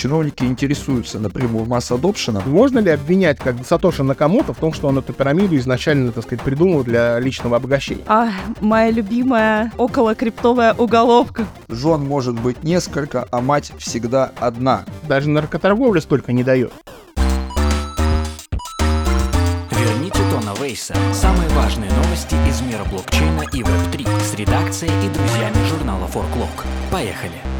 чиновники интересуются напрямую масс-адопшеном. Можно ли обвинять как Сатоши Накамото в том, что он эту пирамиду изначально, так сказать, придумал для личного обогащения? А, моя любимая около криптовая уголовка. Жен может быть несколько, а мать всегда одна. Даже наркоторговля столько не дает. Верните Тона Вейса. Самые важные новости из мира блокчейна и Web3 с редакцией и друзьями журнала Forklog. Поехали!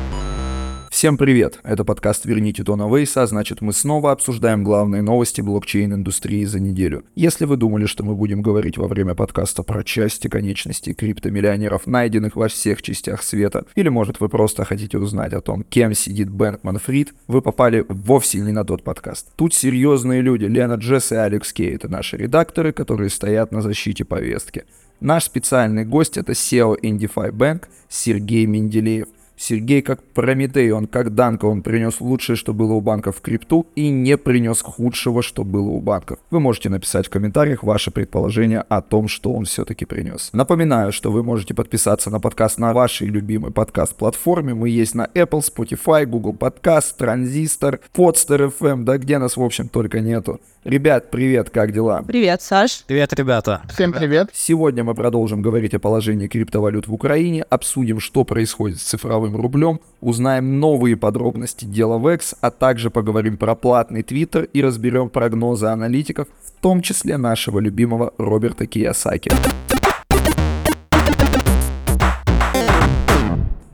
Всем привет! Это подкаст «Верните Тона Вейса», значит мы снова обсуждаем главные новости блокчейн-индустрии за неделю. Если вы думали, что мы будем говорить во время подкаста про части конечностей криптомиллионеров, найденных во всех частях света, или может вы просто хотите узнать о том, кем сидит Бэнкман Фрид, вы попали вовсе не на тот подкаст. Тут серьезные люди, Лена Джесс и Алекс Кей, это наши редакторы, которые стоят на защите повестки. Наш специальный гость это SEO IndieFi Bank Сергей Менделеев. Сергей как Прометей, он как Данка, он принес лучшее, что было у банков в крипту, и не принес худшего, что было у банков. Вы можете написать в комментариях ваше предположение о том, что он все-таки принес. Напоминаю, что вы можете подписаться на подкаст на вашей любимой подкаст-платформе. Мы есть на Apple, Spotify, Google Podcast, Transistor, Podster FM, да где нас, в общем, только нету. Ребят, привет, как дела? Привет, Саш. Привет, ребята. Всем привет. Сегодня мы продолжим говорить о положении криптовалют в Украине, обсудим, что происходит с цифровым рублем, узнаем новые подробности дела VEX, а также поговорим про платный твиттер и разберем прогнозы аналитиков, в том числе нашего любимого Роберта Киясаки.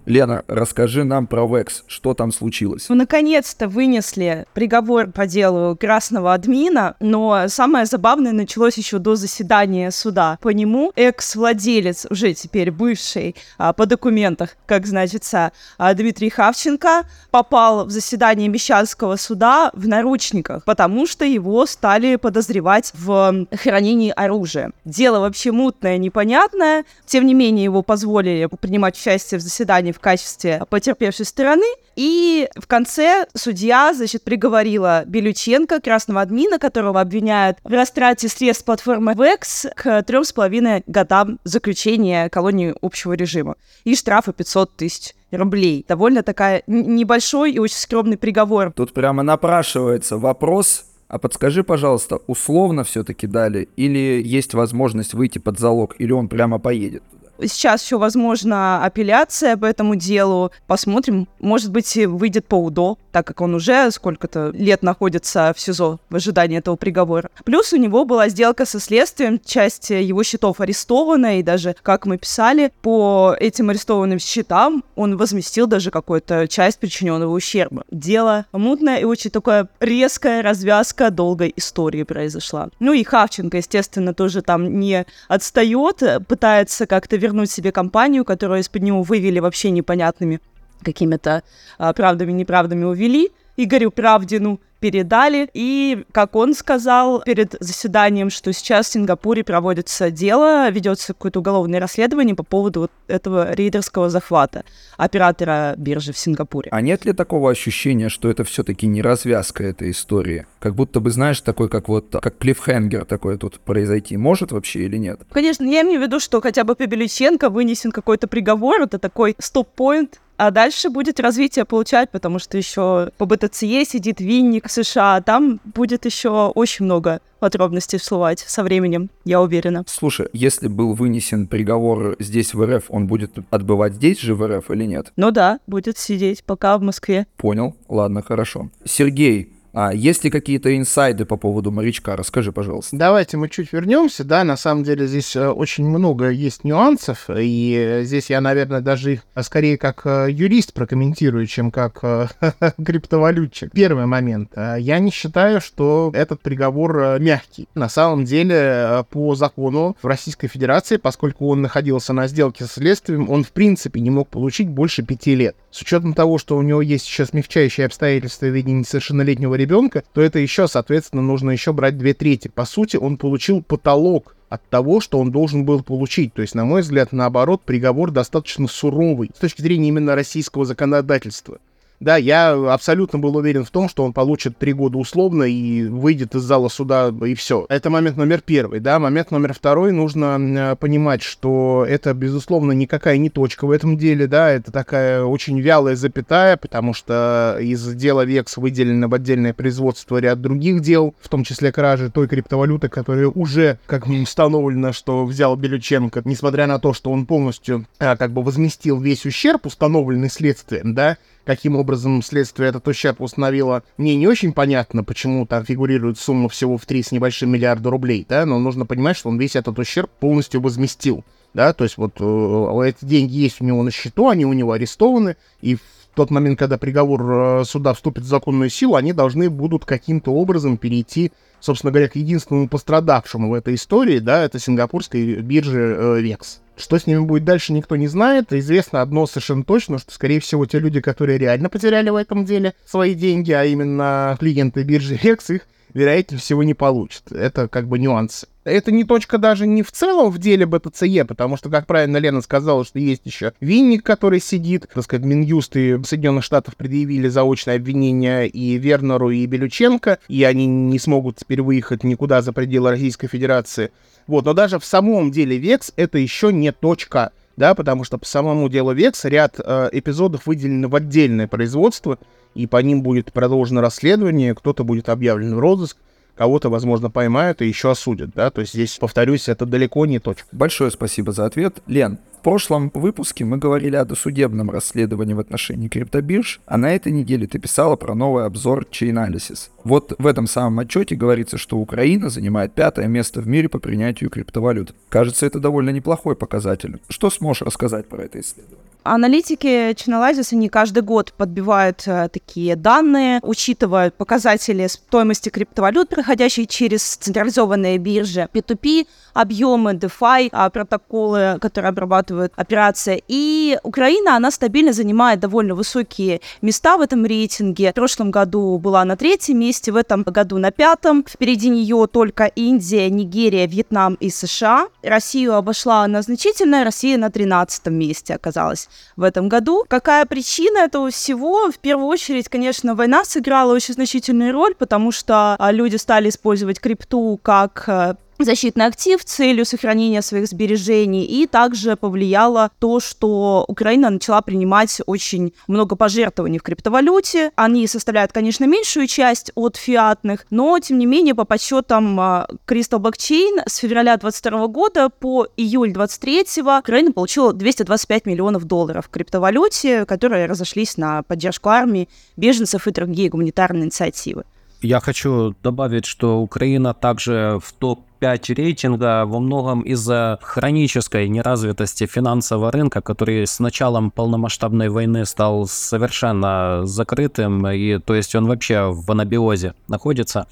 Лена, расскажи нам про Векс, что там случилось? Ну, наконец-то вынесли приговор по делу красного админа, но самое забавное началось еще до заседания суда. По нему экс-владелец, уже теперь бывший а, по документах, как значится, а, Дмитрий Хавченко, попал в заседание Мещанского суда в наручниках, потому что его стали подозревать в хранении оружия. Дело вообще мутное, непонятное. Тем не менее, его позволили принимать участие в заседании в качестве потерпевшей стороны. И в конце судья, значит, приговорила Белюченко, красного админа, которого обвиняют в растрате средств платформы VEX, к трем с половиной годам заключения колонии общего режима и штрафа 500 тысяч рублей. Довольно такая небольшой и очень скромный приговор. Тут прямо напрашивается вопрос, а подскажи, пожалуйста, условно все-таки дали, или есть возможность выйти под залог, или он прямо поедет? Сейчас еще возможна апелляция по этому делу. Посмотрим. Может быть, выйдет по УДО, так как он уже сколько-то лет находится в СИЗО в ожидании этого приговора. Плюс у него была сделка со следствием, часть его счетов арестована, и даже, как мы писали, по этим арестованным счетам он возместил даже какую-то часть причиненного ущерба. Дело мутное и очень такая резкая развязка долгой истории произошла. Ну и Хавченко, естественно, тоже там не отстает, пытается как-то вернуть себе компанию, которую из-под него вывели вообще непонятными какими-то а, правдами, неправдами увели. Игорю Правдину передали. И, как он сказал перед заседанием, что сейчас в Сингапуре проводится дело, ведется какое-то уголовное расследование по поводу вот этого рейдерского захвата оператора биржи в Сингапуре. А нет ли такого ощущения, что это все-таки не развязка этой истории? Как будто бы, знаешь, такой, как вот, как клиффхенгер такой тут произойти может вообще или нет? Конечно, я имею в виду, что хотя бы Пебеличенко вынесен какой-то приговор, это такой стоп-поинт, а дальше будет развитие получать, потому что еще по БТЦЕ сидит Винник США, там будет еще очень много подробностей всплывать со временем, я уверена. Слушай, если был вынесен приговор здесь в РФ, он будет отбывать здесь же в РФ или нет? Ну да, будет сидеть пока в Москве. Понял, ладно, хорошо. Сергей, а есть ли какие-то инсайды по поводу морячка? Расскажи, пожалуйста. Давайте мы чуть вернемся. Да, на самом деле здесь э, очень много есть нюансов, и здесь я, наверное, даже их э, скорее как э, юрист прокомментирую, чем как криптовалютчик. Первый момент. Я не считаю, что этот приговор мягкий. На самом деле, по закону в Российской Федерации, поскольку он находился на сделке со следствием, он в принципе не мог получить больше пяти лет. С учетом того, что у него есть сейчас смягчающие обстоятельства в виде несовершеннолетнего ребенка, ребенка, то это еще, соответственно, нужно еще брать две трети. По сути, он получил потолок от того, что он должен был получить. То есть, на мой взгляд, наоборот, приговор достаточно суровый с точки зрения именно российского законодательства. Да, я абсолютно был уверен в том, что он получит три года условно и выйдет из зала суда, и все. Это момент номер первый, да. Момент номер второй, нужно э, понимать, что это, безусловно, никакая не точка в этом деле, да, это такая очень вялая запятая, потому что из дела Векс выделено в отдельное производство ряд других дел, в том числе кражи той криптовалюты, которая уже, как установлено, что взял Белюченко, несмотря на то, что он полностью а, как бы возместил весь ущерб, установленный следствием, да, каким образом следствие этот ущерб установило, мне не очень понятно, почему там фигурирует сумма всего в 3 с небольшим миллиарда рублей, да, но нужно понимать, что он весь этот ущерб полностью возместил, да, то есть вот э, эти деньги есть у него на счету, они у него арестованы, и в тот момент, когда приговор э, суда вступит в законную силу, они должны будут каким-то образом перейти, собственно говоря, к единственному пострадавшему в этой истории, да, это сингапурской бирже э, VEX. Что с ними будет дальше, никто не знает. Известно одно совершенно точно, что, скорее всего, те люди, которые реально потеряли в этом деле свои деньги, а именно клиенты биржи Rex, их, вероятнее всего, не получат. Это как бы нюансы. Это не точка даже не в целом в деле БТЦЕ, потому что, как правильно Лена сказала, что есть еще Винник, который сидит, так сказать, Минюст и Соединенных Штатов предъявили заочное обвинение и Вернеру, и Белюченко, и они не смогут теперь выехать никуда за пределы Российской Федерации. Вот, но даже в самом деле Векс это еще не точка, да, потому что по самому делу Векс ряд э, эпизодов выделены в отдельное производство, и по ним будет продолжено расследование, кто-то будет объявлен в розыск, кого-то, возможно, поймают и еще осудят, да, то есть здесь, повторюсь, это далеко не точка. Большое спасибо за ответ. Лен, прошлом выпуске мы говорили о досудебном расследовании в отношении криптобирж, а на этой неделе ты писала про новый обзор Chainalysis. Вот в этом самом отчете говорится, что Украина занимает пятое место в мире по принятию криптовалют. Кажется, это довольно неплохой показатель. Что сможешь рассказать про это исследование? Аналитики Chainalysis, они каждый год подбивают э, такие данные, учитывают показатели стоимости криптовалют, проходящие через централизованные биржи, P2P, объемы, DeFi, а, протоколы, которые обрабатывают операции. И Украина, она стабильно занимает довольно высокие места в этом рейтинге. В прошлом году была на третьем месте, в этом году на пятом. Впереди нее только Индия, Нигерия, Вьетнам и США. Россию обошла на значительно, Россия на тринадцатом месте оказалась в этом году. Какая причина этого всего? В первую очередь, конечно, война сыграла очень значительную роль, потому что а, люди стали использовать крипту как э, защитный актив целью сохранения своих сбережений, и также повлияло то, что Украина начала принимать очень много пожертвований в криптовалюте. Они составляют, конечно, меньшую часть от фиатных, но, тем не менее, по подсчетам а, Crystal Blockchain с февраля 2022 года по июль 2023 Украина получила 225 миллионов долларов в криптовалюте, которые разошлись на поддержку армии, беженцев и другие гуманитарные инициативы. Я хочу добавить, что Украина также в топ-5 рейтинга во многом из-за хронической неразвитости финансового рынка, который с началом полномасштабной войны стал совершенно закрытым, и то есть он вообще в анабиозе находится.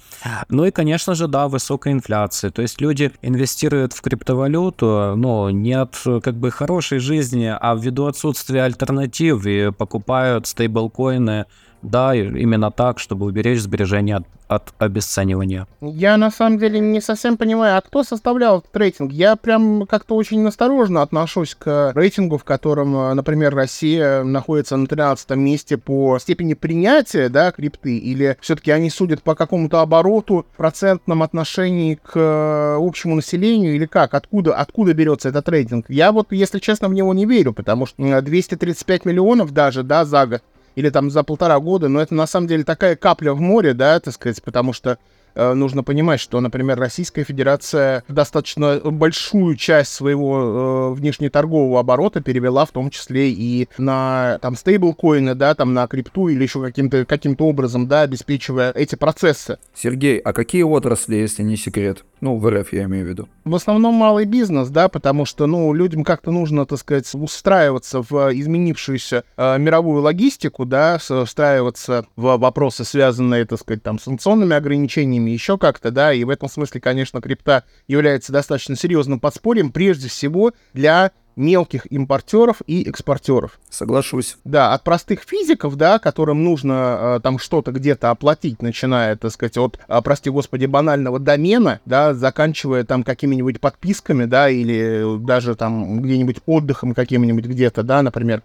Ну и, конечно же, да, высокая инфляция. То есть люди инвестируют в криптовалюту, но не от как бы хорошей жизни, а ввиду отсутствия альтернатив и покупают стейблкоины, да, именно так, чтобы уберечь сбережения от, от обесценивания. Я на самом деле не совсем понимаю, а кто составлял этот рейтинг? Я прям как-то очень осторожно отношусь к рейтингу, в котором, э, например, Россия находится на 13 месте по степени принятия, да, крипты, или все-таки они судят по какому-то обороту, процентном отношении к э, общему населению, или как? Откуда, откуда берется этот рейтинг? Я вот, если честно, в него не верю, потому что 235 миллионов даже, да, за год, или там за полтора года, но это на самом деле такая капля в море, да, так сказать, потому что нужно понимать, что, например, Российская Федерация достаточно большую часть своего э, внешнеторгового оборота перевела в том числе и на там стейблкоины, да, там на крипту или еще каким-то каким образом, да, обеспечивая эти процессы. Сергей, а какие отрасли, если не секрет? Ну, в РФ я имею в виду. В основном малый бизнес, да, потому что, ну, людям как-то нужно, так сказать, устраиваться в изменившуюся э, мировую логистику, да, устраиваться в вопросы, связанные, так сказать, там, с санкционными ограничениями, ними еще как-то, да, и в этом смысле, конечно, крипта является достаточно серьезным подспорьем, прежде всего для мелких импортеров и экспортеров. Соглашусь. Да, от простых физиков, да, которым нужно э, там что-то где-то оплатить, начиная, так сказать, от, э, прости господи, банального домена, да, заканчивая там какими-нибудь подписками, да, или даже там где-нибудь отдыхом каким-нибудь где-то, да, например,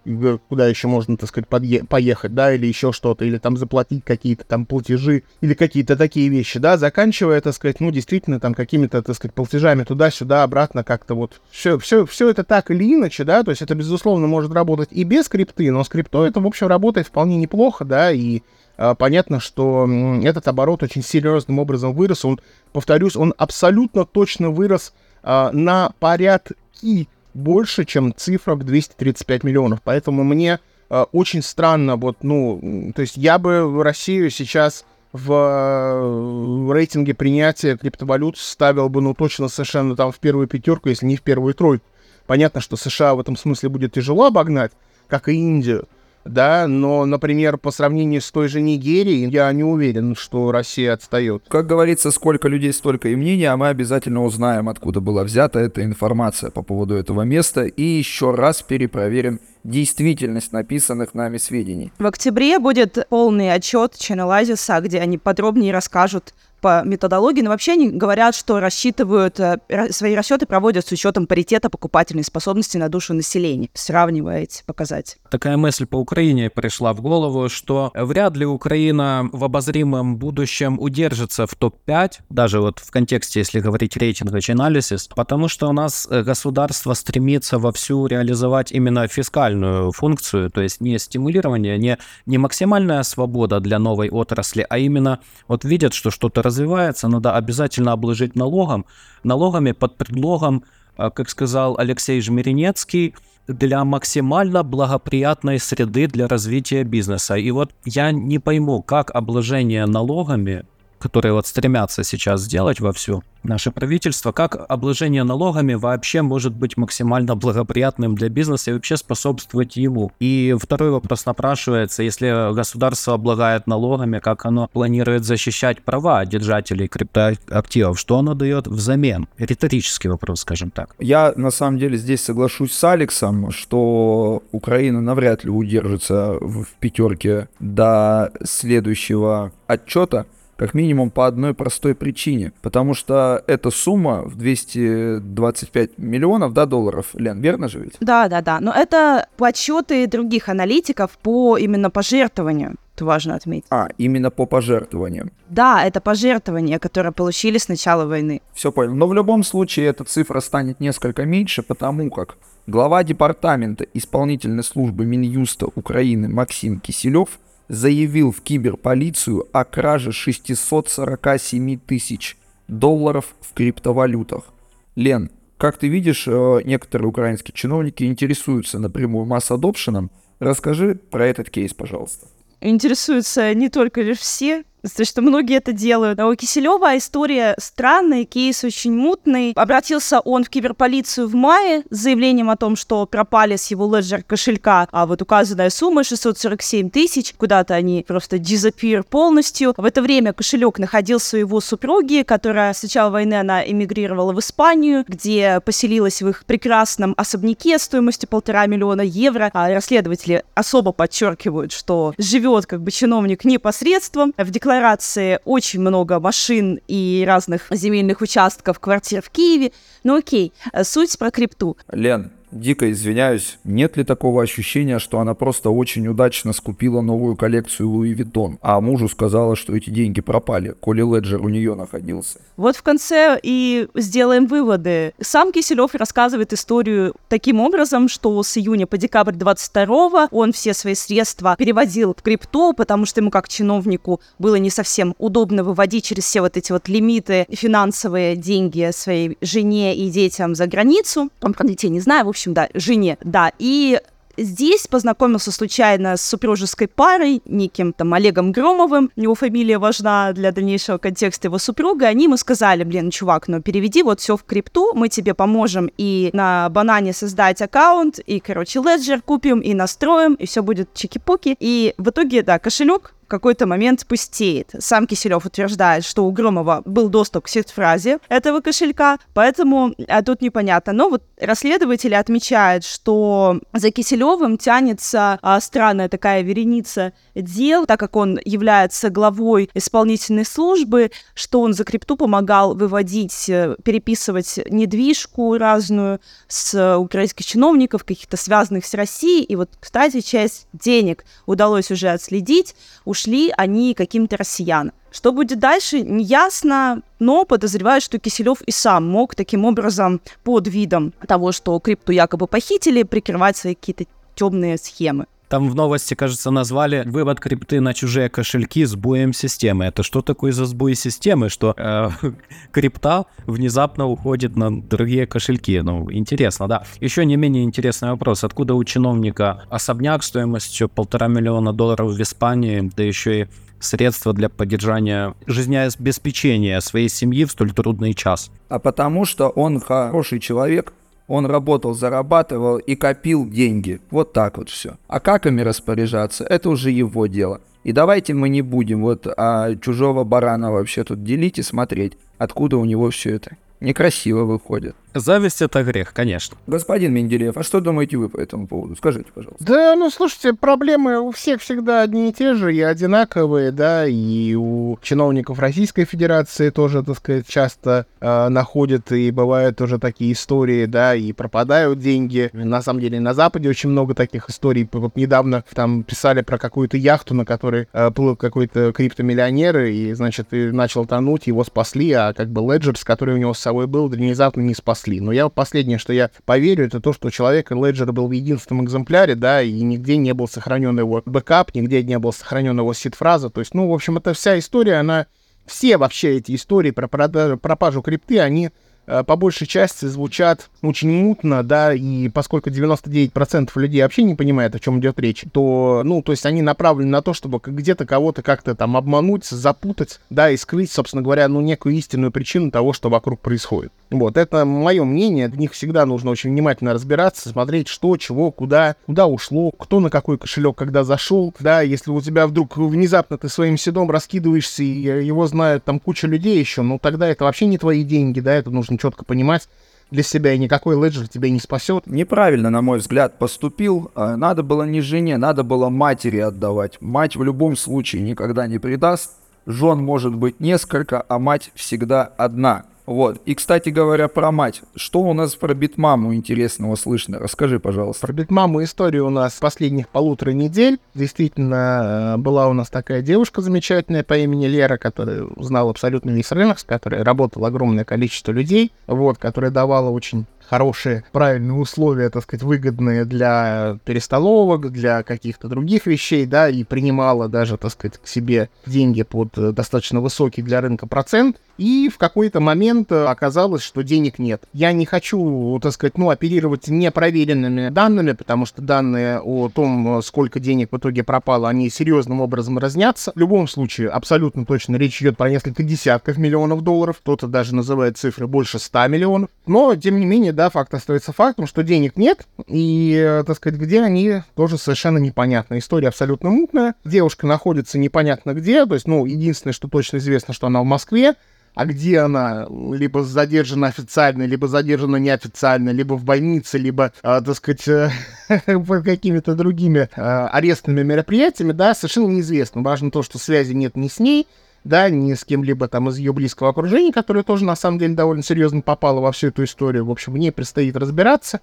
куда еще можно, так сказать, подъе- поехать, да, или еще что-то, или там заплатить какие-то там платежи, или какие-то такие вещи, да, заканчивая, так сказать, ну, действительно, там какими-то, так сказать, платежами туда-сюда, обратно как-то вот. Все, все, все это так или иначе, да, то есть это, безусловно, может работать и без скрипты, но скрипто это, в общем, работает вполне неплохо, да, и а, понятно, что этот оборот очень серьезным образом вырос. Он, повторюсь, он абсолютно точно вырос а, на порядки больше, чем цифра в 235 миллионов. Поэтому мне а, очень странно, вот, ну, то есть я бы Россию сейчас в, в рейтинге принятия криптовалют ставил бы, ну, точно совершенно там в первую пятерку, если не в первую тройку. Понятно, что США в этом смысле будет тяжело обогнать, как и Индию, да, но, например, по сравнению с той же Нигерией, я не уверен, что Россия отстает. Как говорится, сколько людей, столько и мнений, а мы обязательно узнаем, откуда была взята эта информация по поводу этого места и еще раз перепроверим действительность написанных нами сведений. В октябре будет полный отчет Chainalysis, где они подробнее расскажут по методологии, но вообще они говорят, что рассчитывают, э, свои расчеты проводят с учетом паритета покупательной способности на душу населения, сравнивая эти показатели. Такая мысль по Украине пришла в голову, что вряд ли Украина в обозримом будущем удержится в топ-5, даже вот в контексте, если говорить рейтинга Chainalysis, потому что у нас э, государство стремится вовсю реализовать именно фискальную функцию, то есть не стимулирование, не, не максимальная свобода для новой отрасли, а именно вот видят, что что-то развивается, надо обязательно обложить налогом, налогами под предлогом, а, как сказал Алексей Жмиринецкий, для максимально благоприятной среды для развития бизнеса. И вот я не пойму, как обложение налогами которые вот стремятся сейчас сделать вовсю наше правительство, как обложение налогами вообще может быть максимально благоприятным для бизнеса и вообще способствовать ему. И второй вопрос напрашивается, если государство облагает налогами, как оно планирует защищать права держателей криптоактивов, что оно дает взамен? Риторический вопрос, скажем так. Я на самом деле здесь соглашусь с Алексом, что Украина навряд ли удержится в пятерке до следующего отчета, как минимум по одной простой причине. Потому что эта сумма в 225 миллионов да, долларов, Лен, верно же ведь? Да, да, да. Но это подсчеты других аналитиков по именно пожертвованию. Важно отметить. А, именно по пожертвованиям. Да, это пожертвования, которые получили с начала войны. Все понял. Но в любом случае эта цифра станет несколько меньше, потому как глава департамента исполнительной службы Минюста Украины Максим Киселев – заявил в киберполицию о краже 647 тысяч долларов в криптовалютах. Лен, как ты видишь, э, некоторые украинские чиновники интересуются напрямую масс-адопшеном. Расскажи про этот кейс, пожалуйста. Интересуются не только лишь все, то, что многие это делают. А у Киселева история странная, кейс очень мутный. Обратился он в киберполицию в мае с заявлением о том, что пропали с его леджер кошелька, а вот указанная сумма 647 тысяч, куда-то они просто disappear полностью. В это время кошелек находился у его супруги, которая с начала войны она эмигрировала в Испанию, где поселилась в их прекрасном особняке стоимостью полтора миллиона евро. А расследователи особо подчеркивают, что живет как бы чиновник не по средствам. В декларации декларации очень много машин и разных земельных участков, квартир в Киеве. Ну окей, э, суть про крипту. Лен, дико извиняюсь, нет ли такого ощущения, что она просто очень удачно скупила новую коллекцию Louis Vuitton, а мужу сказала, что эти деньги пропали, коли Ledger у нее находился? Вот в конце и сделаем выводы. Сам Киселев рассказывает историю таким образом, что с июня по декабрь 22 он все свои средства переводил в крипту, потому что ему как чиновнику было не совсем удобно выводить через все вот эти вот лимиты финансовые деньги своей жене и детям за границу. Он про детей не знаю, в общем, общем, да, жене, да. И здесь познакомился случайно с супружеской парой, неким там Олегом Громовым, его фамилия важна для дальнейшего контекста его супруга, они ему сказали, блин, чувак, ну переведи вот все в крипту, мы тебе поможем и на банане создать аккаунт, и, короче, леджер купим, и настроим, и все будет чики-пуки. И в итоге, да, кошелек какой-то момент пустеет. Сам Киселев утверждает, что у Громова был доступ к сид-фразе этого кошелька, поэтому а, тут непонятно. Но вот расследователи отмечают, что за Киселевым тянется а, странная такая вереница дел, так как он является главой исполнительной службы, что он за крипту помогал выводить, э, переписывать недвижку разную с украинских чиновников, каких-то связанных с Россией. И вот, кстати, часть денег удалось уже отследить, ушли они каким-то россиянам. Что будет дальше, не ясно, но подозреваю, что Киселев и сам мог таким образом под видом того, что крипту якобы похитили, прикрывать свои какие-то темные схемы. Там в новости, кажется, назвали вывод крипты на чужие кошельки с буем системы. Это что такое за сбой системы, что э, крипта внезапно уходит на другие кошельки? Ну, интересно, да. Еще не менее интересный вопрос. Откуда у чиновника особняк стоимостью полтора миллиона долларов в Испании, да еще и средства для поддержания жизнеобеспечения своей семьи в столь трудный час? А потому что он хороший человек, он работал, зарабатывал и копил деньги. Вот так вот все. А как ими распоряжаться, это уже его дело. И давайте мы не будем вот а чужого барана вообще тут делить и смотреть, откуда у него все это некрасиво выходит. Зависть это грех, конечно. Господин Менделеев, а что думаете вы по этому поводу? Скажите, пожалуйста. Да, ну слушайте, проблемы у всех всегда одни и те же, и одинаковые, да, и у чиновников Российской Федерации тоже, так сказать, часто э, находят, и бывают тоже такие истории, да, и пропадают деньги. На самом деле на Западе очень много таких историй. Вот недавно там писали про какую-то яхту, на которой э, плыл какой-то криптомиллионер, и, значит, и начал тонуть, его спасли, а как бы Ledger, который у него с собой был, внезапно не спас спасли. Но я последнее, что я поверю, это то, что человек Ledger был в единственном экземпляре, да, и нигде не был сохранен его бэкап, нигде не был сохранен его seed-фраза. То есть, ну, в общем, эта вся история, она... Все вообще эти истории про продажу, пропажу крипты, они Э, по большей части звучат очень мутно, да, и поскольку 99% людей вообще не понимают, о чем идет речь, то, ну, то есть они направлены на то, чтобы где-то кого-то как-то там обмануть, запутать, да, и скрыть, собственно говоря, ну, некую истинную причину того, что вокруг происходит. Вот, это мое мнение, в них всегда нужно очень внимательно разбираться, смотреть, что, чего, куда, куда ушло, кто на какой кошелек когда зашел, да, если у тебя вдруг внезапно ты своим седом раскидываешься, и его знают там куча людей еще, ну, тогда это вообще не твои деньги, да, это нужно четко понимать для себя, и никакой леджер тебя не спасет. Неправильно, на мой взгляд, поступил. А, надо было не жене, надо было матери отдавать. Мать в любом случае никогда не предаст. Жен может быть несколько, а мать всегда одна. Вот. И, кстати говоря, про мать. Что у нас про Битмаму интересного слышно? Расскажи, пожалуйста. Про Битмаму история у нас последних полутора недель. Действительно, э, была у нас такая девушка замечательная по имени Лера, которая знала абсолютно весь рынок, с которой работало огромное количество людей, вот, которая давала очень хорошие, правильные условия, так сказать, выгодные для перестоловок, для каких-то других вещей, да, и принимала даже, так сказать, к себе деньги под э, достаточно высокий для рынка процент, и в какой-то момент э, оказалось, что денег нет. Я не хочу, так сказать, ну, оперировать непроверенными данными, потому что данные о том, э, сколько денег в итоге пропало, они серьезным образом разнятся. В любом случае, абсолютно точно речь идет про несколько десятков миллионов долларов, кто-то даже называет цифры больше 100 миллионов, но, тем не менее, да, факт остается фактом, что денег нет, и, э, так сказать, где они, тоже совершенно непонятно. История абсолютно мутная. Девушка находится непонятно где, то есть, ну, единственное, что точно известно, что она в Москве, а где она либо задержана официально, либо задержана неофициально, либо в больнице, либо, э, так сказать, э, какими-то другими э, арестными мероприятиями, да, совершенно неизвестно. Важно то, что связи нет ни с ней, да, ни с кем-либо там из ее близкого окружения, которое тоже, на самом деле, довольно серьезно попало во всю эту историю. В общем, мне предстоит разбираться.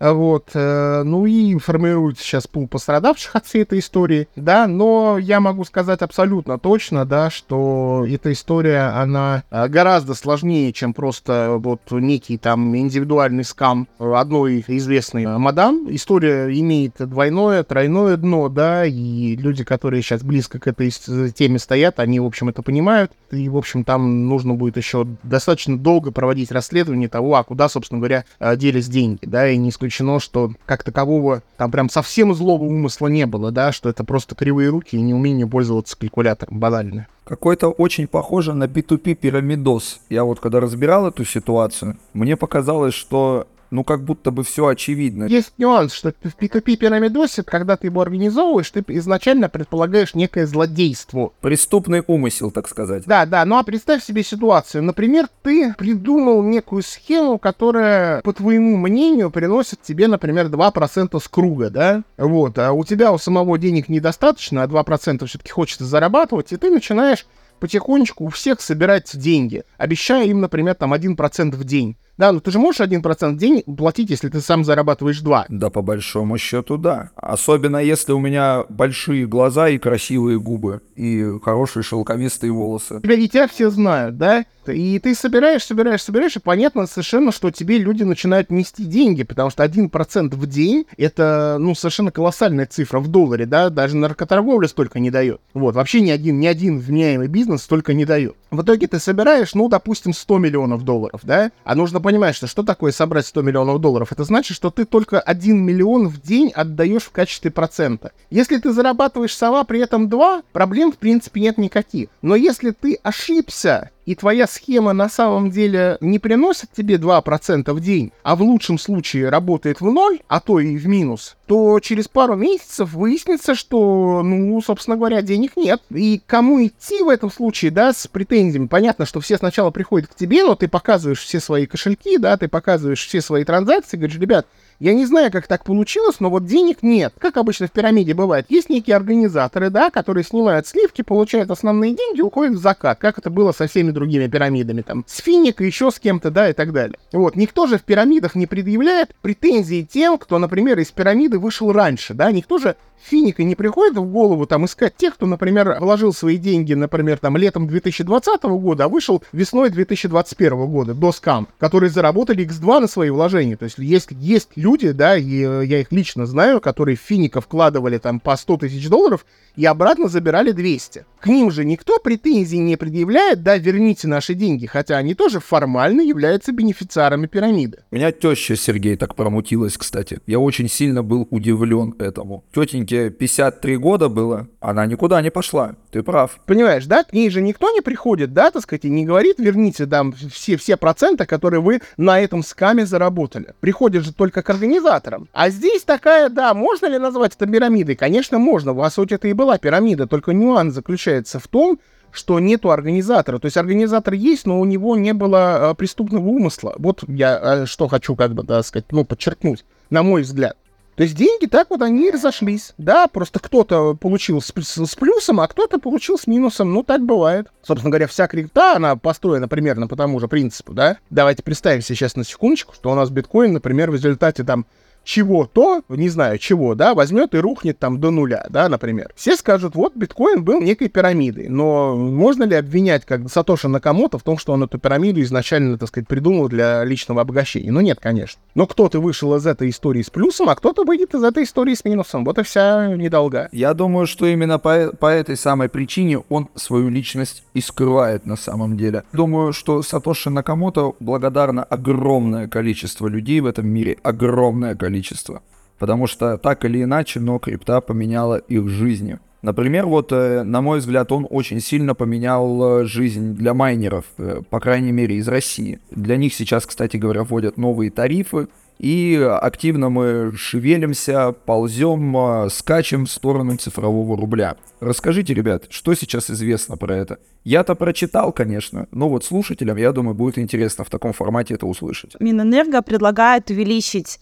Вот, э, ну и формируется сейчас пул пострадавших от всей этой истории, да, но я могу сказать абсолютно точно, да, что эта история, она э, гораздо сложнее, чем просто вот некий там индивидуальный скам одной известной мадам. История имеет двойное, тройное дно, да, и люди, которые сейчас близко к этой теме стоят, они, в общем, это понимают, и, в общем, там нужно будет еще достаточно долго проводить расследование того, а куда, собственно говоря, э, делись деньги, да, и не исключено исключено, что как такового там прям совсем злого умысла не было, да, что это просто кривые руки и неумение пользоваться калькулятором, банально. Какой-то очень похоже на P2P пирамидос. Я вот когда разбирал эту ситуацию, мне показалось, что ну как будто бы все очевидно. Есть нюанс, что в P2P пирамидосе, когда ты его организовываешь, ты изначально предполагаешь некое злодейство. Преступный умысел, так сказать. Да, да, ну а представь себе ситуацию. Например, ты придумал некую схему, которая, по твоему мнению, приносит тебе, например, 2% с круга, да? Вот, а у тебя у самого денег недостаточно, а 2% все-таки хочется зарабатывать, и ты начинаешь потихонечку у всех собирать деньги, обещая им, например, там 1% в день. Да, ну ты же можешь 1% в день платить, если ты сам зарабатываешь 2. Да, по большому счету, да. Особенно если у меня большие глаза и красивые губы, и хорошие шелковистые волосы. Тебя и тебя все знают, да? И ты собираешь, собираешь, собираешь, и понятно совершенно, что тебе люди начинают нести деньги, потому что 1% в день — это, ну, совершенно колоссальная цифра в долларе, да? Даже наркоторговля столько не дает. Вот, вообще ни один, ни один вменяемый бизнес столько не дает. В итоге ты собираешь, ну, допустим, 100 миллионов долларов, да? А нужно понимать, что что такое собрать 100 миллионов долларов? Это значит, что ты только 1 миллион в день отдаешь в качестве процента. Если ты зарабатываешь сама при этом 2, проблем в принципе нет никаких. Но если ты ошибся, и твоя схема на самом деле не приносит тебе 2% в день, а в лучшем случае работает в ноль, а то и в минус, то через пару месяцев выяснится, что, ну, собственно говоря, денег нет. И кому идти в этом случае, да, с претензиями? Понятно, что все сначала приходят к тебе, но ты показываешь все свои кошельки, да, ты показываешь все свои транзакции, говоришь, ребят, я не знаю, как так получилось, но вот денег нет. Как обычно в пирамиде бывает. Есть некие организаторы, да, которые снимают сливки, получают основные деньги, уходят в закат, как это было со всеми другими пирамидами, там, с Финик еще с кем-то, да, и так далее. Вот, никто же в пирамидах не предъявляет претензии тем, кто, например, из пирамиды вышел раньше, да, никто же Финика не приходит в голову там искать тех, кто, например, вложил свои деньги, например, там летом 2020 года, а вышел весной 2021 года, до скам, которые заработали x2 на свои вложения. То есть есть, есть люди, да, и э, я их лично знаю, которые в Финика вкладывали там по 100 тысяч долларов и обратно забирали 200. К ним же никто претензий не предъявляет, да, верните наши деньги, хотя они тоже формально являются бенефициарами пирамиды. У меня теща Сергей так промутилась, кстати. Я очень сильно был удивлен этому. Тетеньке 53 года было, она никуда не пошла. Ты прав. Понимаешь, да, к ней же никто не приходит, да, так сказать, и не говорит, верните там все, все проценты, которые вы на этом скаме заработали. Приходит же только к организаторам. А здесь такая, да, можно ли назвать это пирамидой? Конечно, можно. По сути, это и была пирамида, только нюанс заключается в том, что нету организатора. То есть организатор есть, но у него не было э, преступного умысла. Вот я э, что хочу, как бы, да, сказать, ну, подчеркнуть, на мой взгляд. То есть деньги так вот они разошлись. Да, просто кто-то получил с, с, плюсом, а кто-то получил с минусом. Ну, так бывает. Собственно говоря, вся крипта, она построена примерно по тому же принципу, да. Давайте представим сейчас на секундочку, что у нас биткоин, например, в результате там чего-то, не знаю чего, да, возьмет и рухнет там до нуля, да, например. Все скажут, вот биткоин был некой пирамидой, но можно ли обвинять как Сатоши Накамото в том, что он эту пирамиду изначально, так сказать, придумал для личного обогащения? Ну нет, конечно. Но кто-то вышел из этой истории с плюсом, а кто-то выйдет из этой истории с минусом. Вот и вся недолга. Я думаю, что именно по, по этой самой причине он свою личность и скрывает на самом деле. Думаю, что Сатоши Накамото благодарна огромное количество людей в этом мире, огромное количество количество. Потому что так или иначе, но крипта поменяла их жизни. Например, вот, э, на мой взгляд, он очень сильно поменял э, жизнь для майнеров, э, по крайней мере, из России. Для них сейчас, кстати говоря, вводят новые тарифы, и активно мы шевелимся, ползем, скачем в сторону цифрового рубля. Расскажите, ребят, что сейчас известно про это? Я-то прочитал, конечно, но вот слушателям, я думаю, будет интересно в таком формате это услышать. Минэнерго предлагает увеличить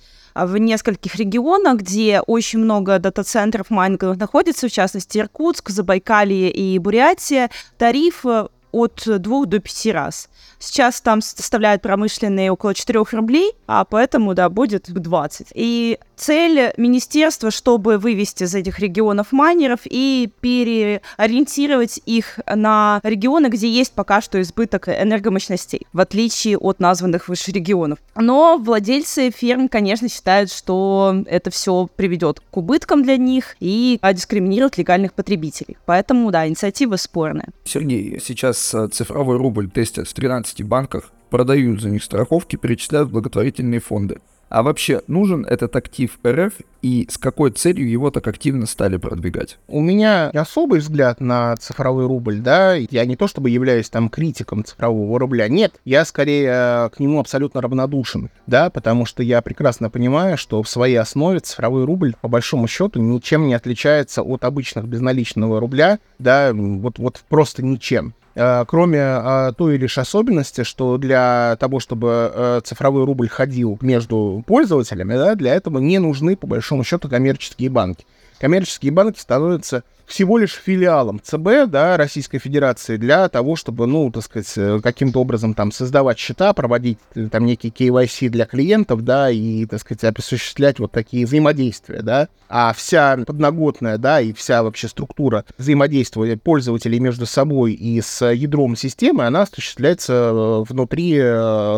в нескольких регионах, где очень много дата-центров майнинговых находится, в частности Иркутск, Забайкалье и Бурятия, тариф от 2 до 5 раз. Сейчас там составляют промышленные около 4 рублей, а поэтому, да, будет 20. И цель министерства, чтобы вывести из этих регионов майнеров и переориентировать их на регионы, где есть пока что избыток энергомощностей, в отличие от названных выше регионов. Но владельцы ферм, конечно, считают, что это все приведет к убыткам для них и дискриминирует легальных потребителей. Поэтому, да, инициатива спорная. Сергей, сейчас э, цифровой рубль тестят в 13 банках, продают за них страховки, перечисляют в благотворительные фонды. А вообще, нужен этот актив РФ и с какой целью его так активно стали продвигать? У меня особый взгляд на цифровой рубль, да, я не то чтобы являюсь там критиком цифрового рубля, нет, я скорее э, к нему абсолютно равнодушен, да, потому что я прекрасно понимаю, что в своей основе цифровой рубль, по большому счету, ничем не отличается от обычных безналичного рубля, да, вот, вот просто ничем. Э, кроме э, той лишь особенности, что для того, чтобы э, цифровой рубль ходил между пользователями, да, для этого не нужны, по большому счету, коммерческие банки. Коммерческие банки становятся всего лишь филиалом ЦБ, да, Российской Федерации для того, чтобы, ну, так сказать, э, каким-то образом там создавать счета, проводить э, там некие KYC для клиентов, да, и, так сказать, осуществлять вот такие взаимодействия, да. А вся подноготная, да, и вся вообще структура взаимодействия пользователей между собой и с ядром системы, она осуществляется э, внутри,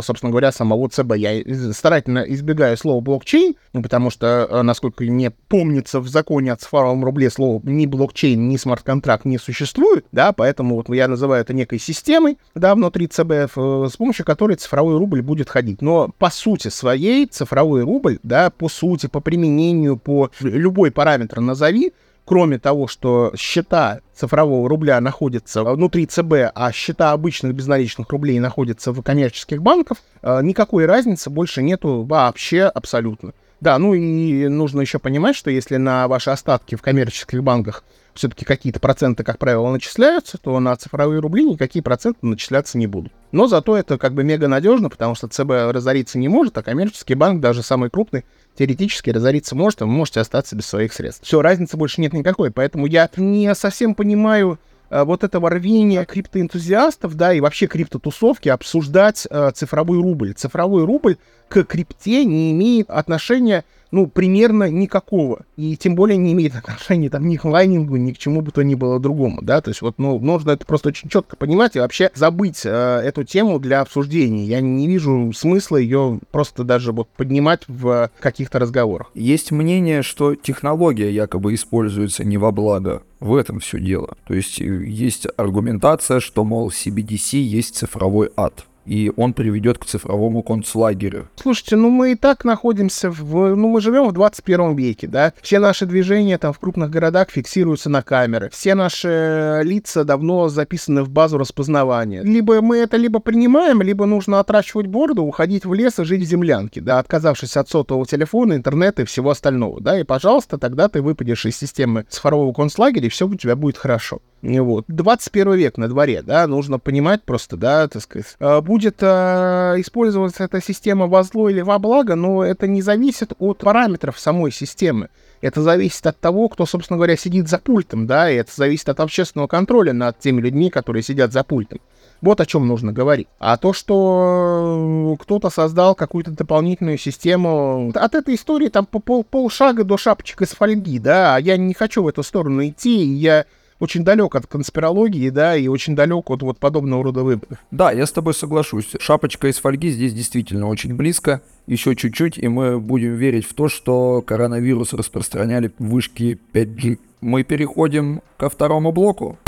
собственно говоря, самого ЦБ. Я старательно избегаю слова блокчейн, ну, потому что, насколько мне помнится, в законе о цифровом рубле слово не блокчейн, ни смарт-контракт не существует, да, поэтому вот я называю это некой системой, да, внутри ЦБФ, э, с помощью которой цифровой рубль будет ходить. Но по сути своей цифровой рубль, да, по сути, по применению, по любой параметр назови, кроме того, что счета цифрового рубля находятся внутри ЦБ, а счета обычных безналичных рублей находятся в коммерческих банках, э, никакой разницы больше нету вообще абсолютно. Да, ну и нужно еще понимать, что если на ваши остатки в коммерческих банках все-таки какие-то проценты, как правило, начисляются, то на цифровые рубли никакие проценты начисляться не будут. Но зато это как бы мега надежно, потому что ЦБ разориться не может, а коммерческий банк, даже самый крупный, теоретически разориться может, и вы можете остаться без своих средств. Все, разницы больше нет никакой, поэтому я не совсем понимаю, вот этого рвения криптоэнтузиастов, да, и вообще криптотусовки обсуждать э, цифровой рубль. Цифровой рубль к крипте не имеет отношения, ну, примерно никакого. И тем более не имеет отношения там ни к лайнингу, ни к чему бы то ни было другому, да. То есть вот, ну, нужно это просто очень четко понимать и вообще забыть э, эту тему для обсуждения. Я не вижу смысла ее просто даже вот поднимать в каких-то разговорах. Есть мнение, что технология якобы используется не во благо в этом все дело. То есть э, есть аргументация, что, мол, CBDC есть цифровой ад и он приведет к цифровому концлагерю. Слушайте, ну мы и так находимся в... Ну мы живем в 21 веке, да? Все наши движения там в крупных городах фиксируются на камеры. Все наши лица давно записаны в базу распознавания. Либо мы это либо принимаем, либо нужно отращивать бороду, уходить в лес и жить в землянке, да, отказавшись от сотового телефона, интернета и всего остального, да, и, пожалуйста, тогда ты выпадешь из системы цифрового концлагеря, и все у тебя будет хорошо. Вот. 21 век на дворе, да, нужно понимать просто, да, так сказать. А, будет э, использоваться эта система во зло или во благо, но это не зависит от параметров самой системы. Это зависит от того, кто, собственно говоря, сидит за пультом, да, и это зависит от общественного контроля над теми людьми, которые сидят за пультом. Вот о чем нужно говорить. А то, что кто-то создал какую-то дополнительную систему, от этой истории там по пол, полшага до шапочек из фольги, да, а я не хочу в эту сторону идти, я очень далек от конспирологии, да, и очень далек от вот подобного рода выборов. Да, я с тобой соглашусь. Шапочка из фольги здесь действительно очень близко. Еще чуть-чуть, и мы будем верить в то, что коронавирус распространяли вышки 5G. Мы переходим ко второму блоку.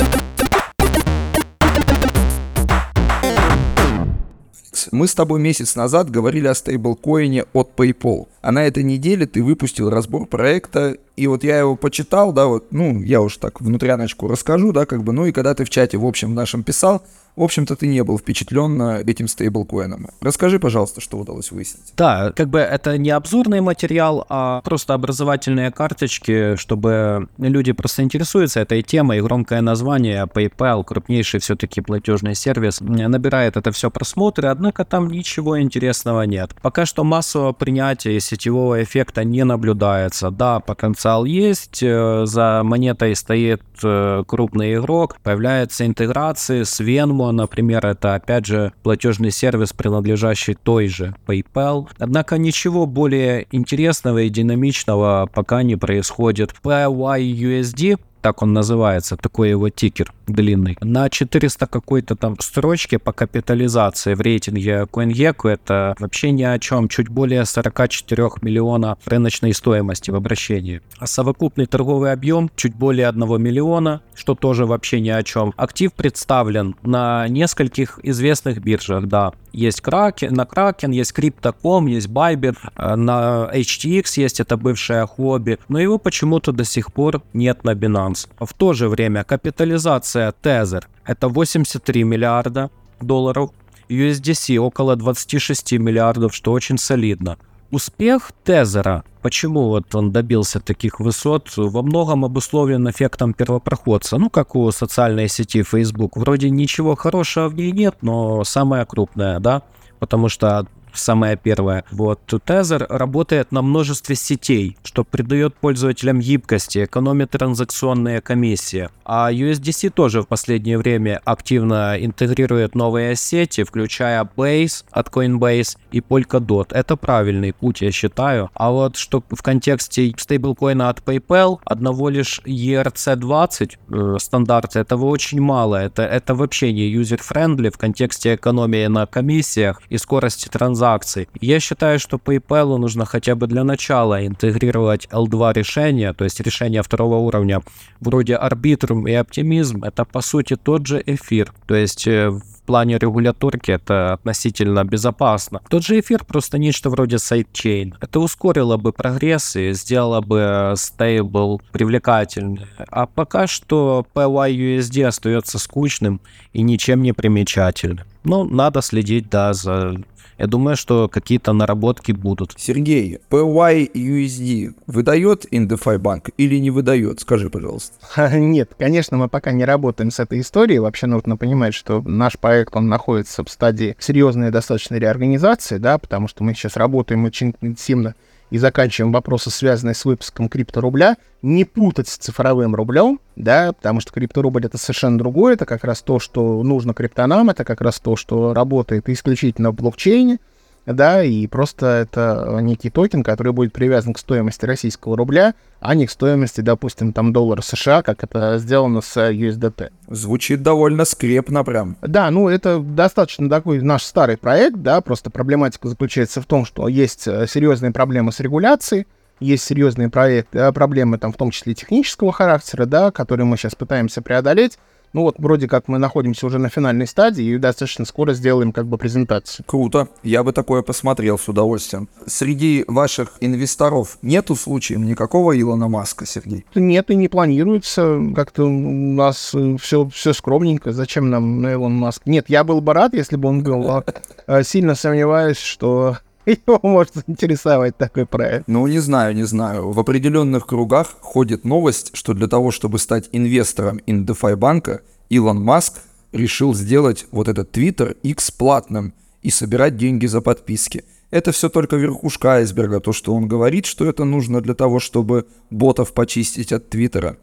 Мы с тобой месяц назад говорили о стейблкоине от PayPal. А на этой неделе ты выпустил разбор проекта и вот я его почитал, да, вот, ну, я уж так внутряночку расскажу, да, как бы, ну и когда ты в чате, в общем, в нашем писал, в общем-то, ты не был впечатлен этим стейблкоином. Расскажи, пожалуйста, что удалось выяснить. Да, как бы это не обзорный материал, а просто образовательные карточки, чтобы люди просто интересуются этой темой. Громкое название PayPal, крупнейший все-таки платежный сервис, набирает это все просмотры, однако там ничего интересного нет. Пока что массового принятия сетевого эффекта не наблюдается. Да, потенциал потенциал есть, э, за монетой стоит э, крупный игрок, появляются интеграции с Venmo, например, это опять же платежный сервис, принадлежащий той же PayPal. Однако ничего более интересного и динамичного пока не происходит. PYUSD так он называется, такой его тикер длинный. На 400 какой-то там строчке по капитализации в рейтинге CoinGecko это вообще ни о чем, чуть более 44 миллиона рыночной стоимости в обращении. А совокупный торговый объем чуть более 1 миллиона, что тоже вообще ни о чем. Актив представлен на нескольких известных биржах, да. Есть Кракен, на Кракен, есть Crypto.com, есть Bybit, э, на HTX есть это бывшее хобби, но его почему-то до сих пор нет на Binance. В то же время капитализация Tether это 83 миллиарда долларов, USDC около 26 миллиардов, что очень солидно. Успех Тезера, почему вот он добился таких высот, во многом обусловлен эффектом первопроходца. Ну, как у социальной сети Facebook. Вроде ничего хорошего в ней нет, но самая крупная, да? Потому что самое первое. Вот Tether работает на множестве сетей, что придает пользователям гибкости, экономит транзакционные комиссии. А USDC тоже в последнее время активно интегрирует новые сети, включая Base от Coinbase и Polkadot. Это правильный путь, я считаю. А вот что в контексте стейблкоина от PayPal, одного лишь ERC20 э, стандарта, этого очень мало. Это, это вообще не user-friendly в контексте экономии на комиссиях и скорости транзакций транзакций. Я считаю, что PayPal нужно хотя бы для начала интегрировать L2 решения, то есть решения второго уровня, вроде Arbitrum и Optimism. Это по сути тот же эфир. То есть э, в плане регуляторки это относительно безопасно. Тот же эфир просто нечто вроде sidechain. Это ускорило бы прогресс и сделало бы стейбл привлекательным. А пока что PYUSD остается скучным и ничем не примечательным. Ну, надо следить, да, за я думаю, что какие-то наработки будут. Сергей, PYUSD выдает InDeFi банк или не выдает? Скажи, пожалуйста. Нет, конечно, мы пока не работаем с этой историей. Вообще нужно понимать, что наш проект, он находится в стадии серьезной достаточно реорганизации, да, потому что мы сейчас работаем очень интенсивно и заканчиваем вопросы, связанные с выпуском крипторубля, не путать с цифровым рублем, да, потому что крипторубль это совершенно другое, это как раз то, что нужно криптонам, это как раз то, что работает исключительно в блокчейне, да, и просто это некий токен, который будет привязан к стоимости российского рубля, а не к стоимости, допустим, там доллара США, как это сделано с USDT. Звучит довольно скрепно прям. Да, ну это достаточно такой наш старый проект, да, просто проблематика заключается в том, что есть э, серьезные проблемы с регуляцией, есть серьезные проекты, э, проблемы там в том числе технического характера, да, которые мы сейчас пытаемся преодолеть, ну вот вроде как мы находимся уже на финальной стадии и достаточно скоро сделаем как бы презентацию. Круто. Я бы такое посмотрел с удовольствием. Среди ваших инвесторов нету случаев никакого Илона Маска, Сергей? Нет, и не планируется. Как-то у нас все, все скромненько. Зачем нам Илон Маск? Нет, я был бы рад, если бы он был. А, а, сильно сомневаюсь, что его может заинтересовать такой проект. Ну, не знаю, не знаю. В определенных кругах ходит новость, что для того, чтобы стать инвестором InDeFi банка, Илон Маск решил сделать вот этот Twitter X платным и собирать деньги за подписки. Это все только верхушка айсберга, то, что он говорит, что это нужно для того, чтобы ботов почистить от Твиттера.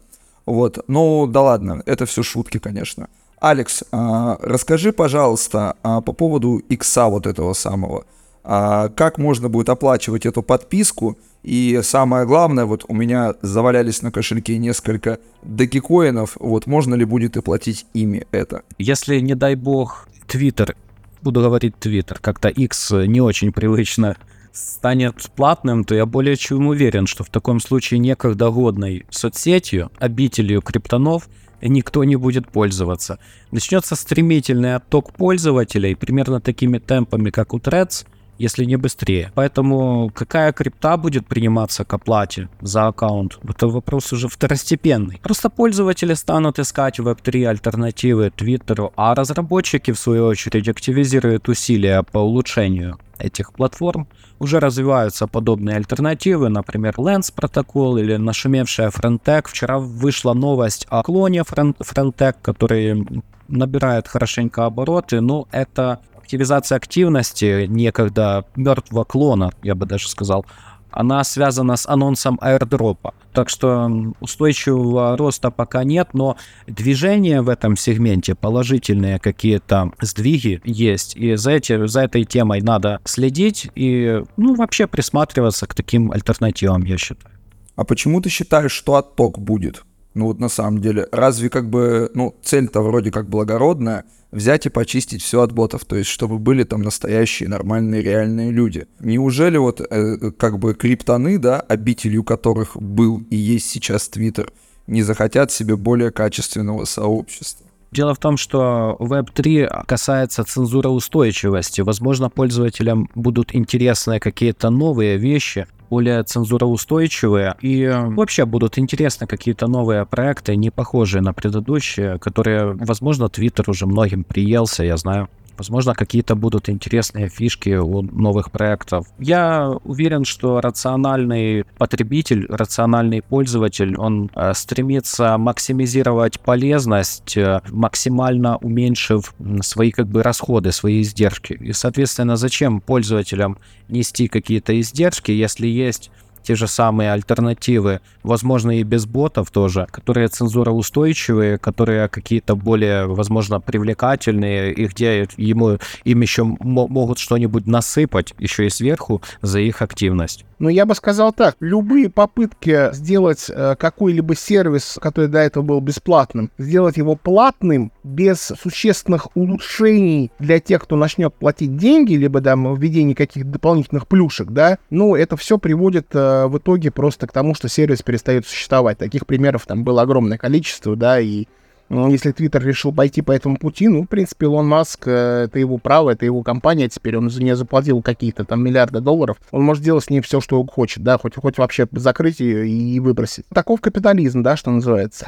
Вот, ну да ладно, это все шутки, конечно. Алекс, а, расскажи, пожалуйста, а, по поводу икса вот этого самого – как можно будет оплачивать эту подписку. И самое главное, вот у меня завалялись на кошельке несколько докикоинов, вот можно ли будет и платить ими это? Если, не дай бог, Твиттер, буду говорить Твиттер, как-то X не очень привычно станет платным, то я более чем уверен, что в таком случае некогда годной соцсетью, обителью криптонов, никто не будет пользоваться. Начнется стремительный отток пользователей примерно такими темпами, как у Threads – если не быстрее. Поэтому какая крипта будет приниматься к оплате за аккаунт, это вопрос уже второстепенный. Просто пользователи станут искать Web3 альтернативы Твиттеру, а разработчики, в свою очередь, активизируют усилия по улучшению этих платформ. Уже развиваются подобные альтернативы, например, Lens протокол или нашумевшая Frontech. Вчера вышла новость о клоне Frontech, который набирает хорошенько обороты, но это активизация активности некогда мертвого клона, я бы даже сказал, она связана с анонсом airdropа. Так что устойчивого роста пока нет, но движения в этом сегменте, положительные какие-то сдвиги есть. И за, эти, за этой темой надо следить и ну, вообще присматриваться к таким альтернативам, я считаю. А почему ты считаешь, что отток будет? Ну вот на самом деле, разве как бы, ну, цель-то вроде как благородная, взять и почистить все от ботов, то есть чтобы были там настоящие, нормальные, реальные люди. Неужели вот э, как бы криптоны, да, обителью которых был и есть сейчас Твиттер, не захотят себе более качественного сообщества? Дело в том, что Web3 касается цензуроустойчивости. Возможно, пользователям будут интересны какие-то новые вещи, более цензуроустойчивые, и вообще будут интересны какие-то новые проекты, не похожие на предыдущие, которые, возможно, Twitter уже многим приелся, я знаю. Возможно, какие-то будут интересные фишки у новых проектов. Я уверен, что рациональный потребитель, рациональный пользователь, он э, стремится максимизировать полезность, э, максимально уменьшив свои как бы расходы, свои издержки. И, соответственно, зачем пользователям нести какие-то издержки, если есть те же самые альтернативы, возможно, и без ботов тоже, которые цензуроустойчивые, которые какие-то более, возможно, привлекательные, и где ему, им еще могут что-нибудь насыпать еще и сверху за их активность. Ну, я бы сказал так, любые попытки сделать э, какой-либо сервис, который до этого был бесплатным, сделать его платным без существенных улучшений для тех, кто начнет платить деньги, либо да, введение каких-то дополнительных плюшек, да, ну, это все приводит э, в итоге просто к тому, что сервис перестает существовать. Таких примеров там было огромное количество, да, и ну, если Твиттер решил пойти по этому пути, ну, в принципе, Илон Маск, э, это его право, это его компания теперь, он за нее заплатил какие-то там миллиарды долларов, он может делать с ней все, что хочет, да, хоть, хоть вообще закрыть ее и выбросить. Таков капитализм, да, что называется.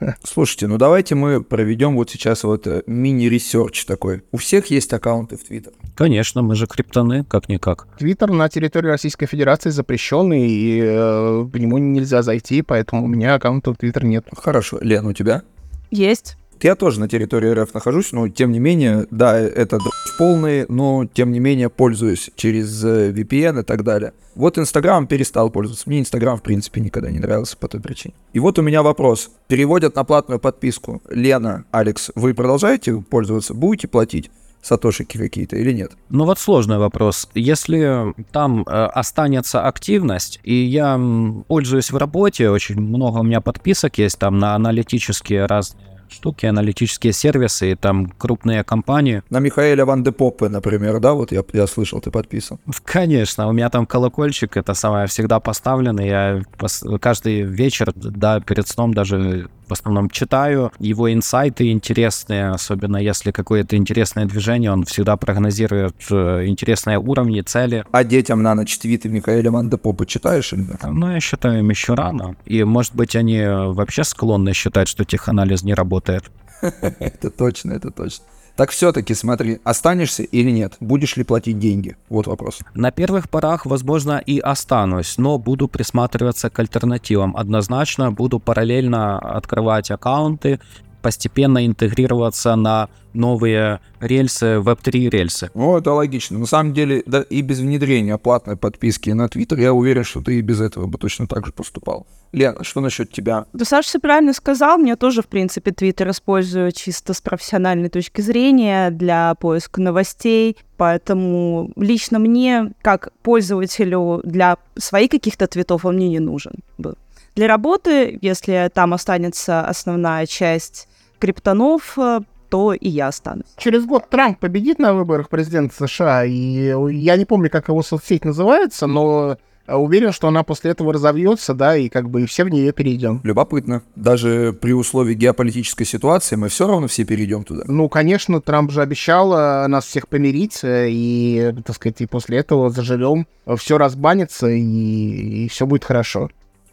Слушайте, ну давайте мы проведем вот сейчас вот э, мини- research такой. У всех есть аккаунты в Твиттер? Конечно, мы же криптоны, как-никак. Твиттер на территории Российской Федерации запрещенный, и э, по нему нельзя зайти, поэтому у меня аккаунта в Твиттер нет. Хорошо. Лен, у тебя? Есть. Я тоже на территории РФ нахожусь, но тем не менее, да, это полный, но тем не менее пользуюсь через э, VPN и так далее. Вот Инстаграм перестал пользоваться. Мне Инстаграм, в принципе, никогда не нравился по той причине. И вот у меня вопрос. Переводят на платную подписку. Лена, Алекс, вы продолжаете пользоваться? Будете платить? Сатошики какие-то или нет? Ну вот сложный вопрос. Если там э, останется активность, и я пользуюсь в работе, очень много у меня подписок есть там на аналитические разные штуки, аналитические сервисы и там крупные компании. На Михаэля Ван де Поппе, например, да, вот я, я слышал, ты подписан. Конечно, у меня там колокольчик, это самое всегда поставлено, я каждый вечер, да, перед сном даже в основном читаю. Его инсайты интересные, особенно если какое-то интересное движение, он всегда прогнозирует э, интересные уровни, цели. А детям на ночь твиты Михаэля Ван де Попа читаешь или нет? Ну, я считаю, им еще рано. И, может быть, они вообще склонны считать, что теханализ не работает. Это точно, это точно. Так все-таки смотри, останешься или нет? Будешь ли платить деньги? Вот вопрос. На первых порах, возможно, и останусь, но буду присматриваться к альтернативам. Однозначно буду параллельно открывать аккаунты, постепенно интегрироваться на новые рельсы, Web3 рельсы. Ну, это логично. На самом деле, да, и без внедрения платной подписки на Twitter, я уверен, что ты и без этого бы точно так же поступал. Лена, что насчет тебя? Да, Саша все правильно сказал. Мне тоже, в принципе, Twitter использую чисто с профессиональной точки зрения для поиска новостей. Поэтому лично мне, как пользователю для своих каких-то твитов, он мне не нужен был. Для работы, если там останется основная часть криптонов, э, то и я останусь. Через год Трамп победит на выборах президента США, и я не помню, как его соцсеть называется, но уверен, что она после этого разовьется, да, и как бы все в нее перейдем. Любопытно. Даже при условии геополитической ситуации мы все равно все перейдем туда. Ну, конечно, Трамп же обещал э, нас всех помирить, э, и, так сказать, и после этого заживем, все разбанится, и, и все будет хорошо.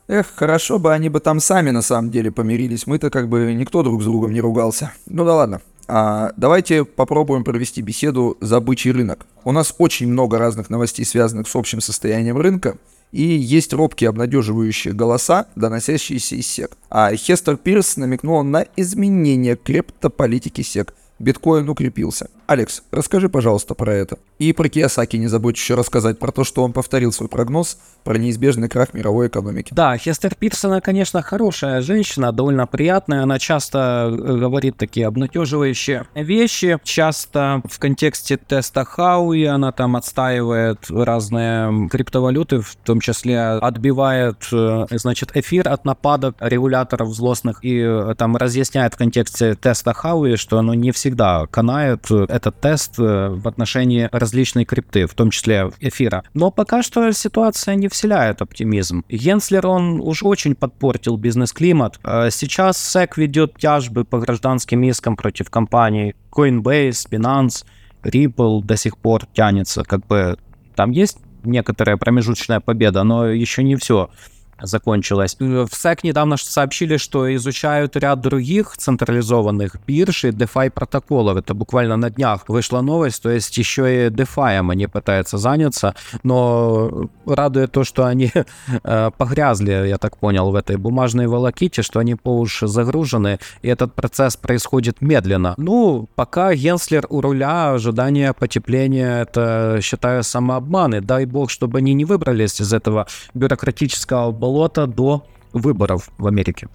Эх, хорошо бы они бы там сами на самом деле помирились. Мы-то как бы никто друг с другом не ругался. Ну да ладно. А, давайте попробуем провести беседу за бычий рынок. У нас очень много разных новостей, связанных с общим состоянием рынка, и есть робкие обнадеживающие голоса, доносящиеся из СЕК. А Хестер Пирс намекнула на изменение криптополитики СЕК. биткоин укрепился. Алекс, расскажи, пожалуйста, про это. И про Киосаки не забудь еще рассказать про то, что он повторил свой прогноз про неизбежный крах мировой экономики. Да, Хестер Пирсона, конечно, хорошая женщина, довольно приятная. Она часто э, говорит такие обнадеживающие вещи. Часто в контексте теста Хауи она там отстаивает разные криптовалюты, в том числе отбивает, э, значит, эфир от нападок регуляторов злостных и э, там разъясняет в контексте теста Хауи, что оно не всегда канает этот тест в отношении различной крипты, в том числе эфира. Но пока что ситуация не вселяет оптимизм. Генслер, он уж очень подпортил бизнес-климат. А сейчас SEC ведет тяжбы по гражданским искам против компаний Coinbase, Binance, Ripple до сих пор тянется. Как бы там есть некоторая промежуточная победа, но еще не все закончилась. В SEC недавно сообщили, что изучают ряд других централизованных бирж и DeFi протоколов. Это буквально на днях вышла новость, то есть еще и DeFi они пытаются заняться, но радует то, что они э, погрязли, я так понял, в этой бумажной волоките, что они по уши загружены, и этот процесс происходит медленно. Ну, пока Генслер у руля, ожидание потепления, это, считаю, самообманы. Дай бог, чтобы они не выбрались из этого бюрократического болота до выборов в Америке.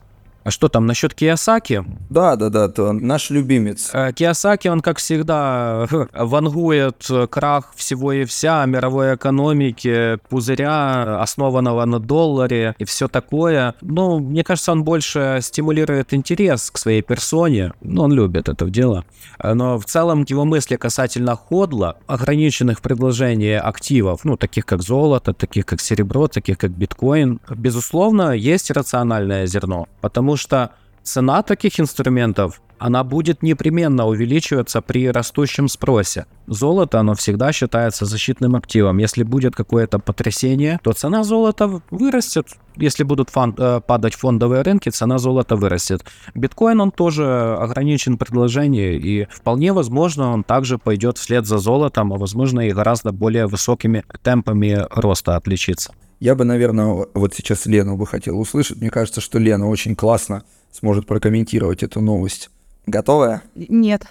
А что там насчет Киосаки? Да, да, да, то наш любимец. Э, Киосаки, он, как всегда, вангует крах всего и вся мировой экономики, пузыря, основанного на долларе и все такое. Ну, мне кажется, он больше стимулирует интерес к своей персоне. Ну, он любит это дело. Но в целом его мысли касательно ходла, ограниченных предложений активов, ну, таких как золото, таких как серебро, таких как биткоин, безусловно, есть рациональное зерно. Потому потому что цена таких инструментов, она будет непременно увеличиваться при растущем спросе. Золото, оно всегда считается защитным активом. Если будет какое-то потрясение, то цена золота вырастет. Если будут фон, э, падать фондовые рынки, цена золота вырастет. Биткоин, он тоже ограничен предложением, и вполне возможно, он также пойдет вслед за золотом, а возможно и гораздо более высокими темпами роста отличится. Я бы, наверное, вот сейчас Лену бы хотел услышать. Мне кажется, что Лена очень классно сможет прокомментировать эту новость. Готовая? Нет.